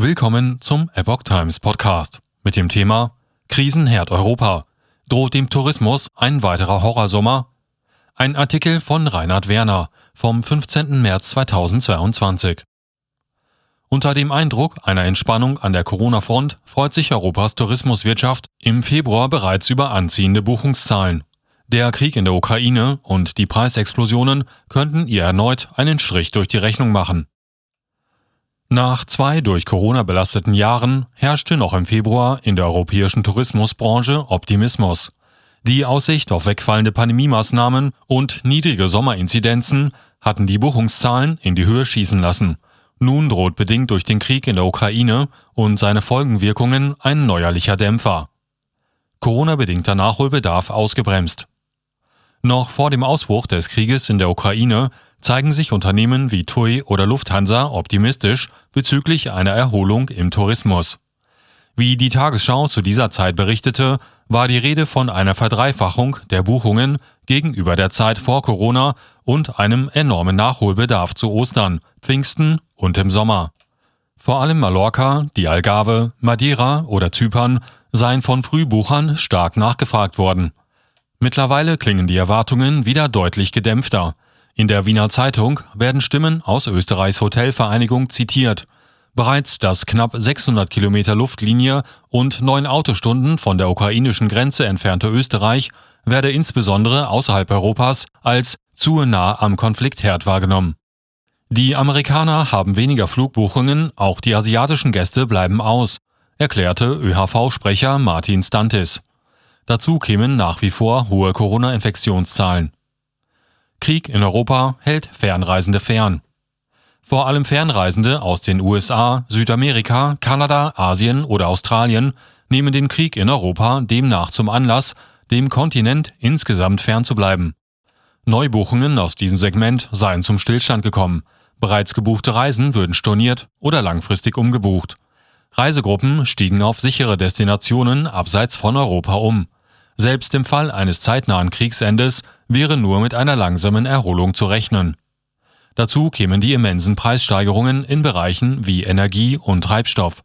Willkommen zum Epoch Times Podcast mit dem Thema Krisenherd Europa. Droht dem Tourismus ein weiterer Horrorsommer? Ein Artikel von Reinhard Werner vom 15. März 2022. Unter dem Eindruck einer Entspannung an der Corona-Front freut sich Europas Tourismuswirtschaft im Februar bereits über anziehende Buchungszahlen. Der Krieg in der Ukraine und die Preisexplosionen könnten ihr erneut einen Strich durch die Rechnung machen. Nach zwei durch Corona belasteten Jahren herrschte noch im Februar in der europäischen Tourismusbranche Optimismus. Die Aussicht auf wegfallende Pandemiemaßnahmen und niedrige Sommerinzidenzen hatten die Buchungszahlen in die Höhe schießen lassen. Nun droht bedingt durch den Krieg in der Ukraine und seine Folgenwirkungen ein neuerlicher Dämpfer. Corona-bedingter Nachholbedarf ausgebremst. Noch vor dem Ausbruch des Krieges in der Ukraine zeigen sich Unternehmen wie TUI oder Lufthansa optimistisch bezüglich einer Erholung im Tourismus. Wie die Tagesschau zu dieser Zeit berichtete, war die Rede von einer Verdreifachung der Buchungen gegenüber der Zeit vor Corona und einem enormen Nachholbedarf zu Ostern, Pfingsten und im Sommer. Vor allem Mallorca, die Algarve, Madeira oder Zypern seien von Frühbuchern stark nachgefragt worden. Mittlerweile klingen die Erwartungen wieder deutlich gedämpfter. In der Wiener Zeitung werden Stimmen aus Österreichs Hotelvereinigung zitiert. Bereits das knapp 600 Kilometer Luftlinie und neun Autostunden von der ukrainischen Grenze entfernte Österreich werde insbesondere außerhalb Europas als zu nah am Konfliktherd wahrgenommen. Die Amerikaner haben weniger Flugbuchungen, auch die asiatischen Gäste bleiben aus, erklärte ÖHV-Sprecher Martin Stantis. Dazu kämen nach wie vor hohe Corona-Infektionszahlen. Krieg in Europa hält Fernreisende fern. Vor allem Fernreisende aus den USA, Südamerika, Kanada, Asien oder Australien nehmen den Krieg in Europa demnach zum Anlass, dem Kontinent insgesamt fernzubleiben. Neubuchungen aus diesem Segment seien zum Stillstand gekommen. Bereits gebuchte Reisen würden storniert oder langfristig umgebucht. Reisegruppen stiegen auf sichere Destinationen abseits von Europa um. Selbst im Fall eines zeitnahen Kriegsendes wäre nur mit einer langsamen Erholung zu rechnen. Dazu kämen die immensen Preissteigerungen in Bereichen wie Energie und Treibstoff.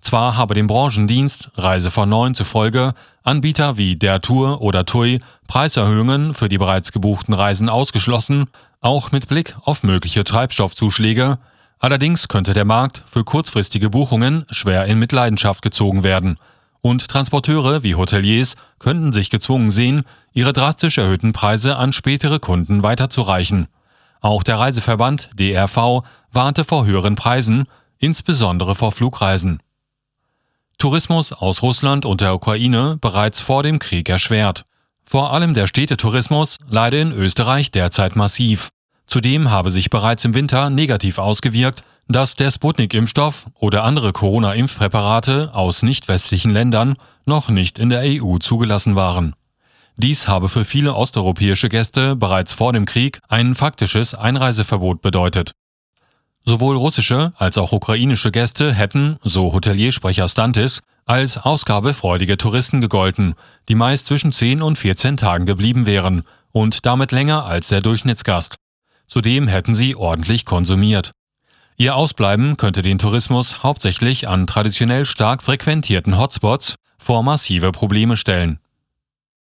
Zwar habe dem Branchendienst Reise von Neun zufolge Anbieter wie der Tour oder TUI Preiserhöhungen für die bereits gebuchten Reisen ausgeschlossen, auch mit Blick auf mögliche Treibstoffzuschläge. Allerdings könnte der Markt für kurzfristige Buchungen schwer in Mitleidenschaft gezogen werden und Transporteure wie Hoteliers könnten sich gezwungen sehen, ihre drastisch erhöhten Preise an spätere Kunden weiterzureichen. Auch der Reiseverband DRV warnte vor höheren Preisen, insbesondere vor Flugreisen. Tourismus aus Russland und der Ukraine bereits vor dem Krieg erschwert. Vor allem der Städtetourismus leide in Österreich derzeit massiv. Zudem habe sich bereits im Winter negativ ausgewirkt, dass der Sputnik-Impfstoff oder andere Corona-Impfpräparate aus nicht westlichen Ländern noch nicht in der EU zugelassen waren. Dies habe für viele osteuropäische Gäste bereits vor dem Krieg ein faktisches Einreiseverbot bedeutet. Sowohl russische als auch ukrainische Gäste hätten, so Hoteliersprecher Stantis, als ausgabefreudige Touristen gegolten, die meist zwischen 10 und 14 Tagen geblieben wären und damit länger als der Durchschnittsgast. Zudem hätten sie ordentlich konsumiert. Ihr Ausbleiben könnte den Tourismus hauptsächlich an traditionell stark frequentierten Hotspots vor massive Probleme stellen.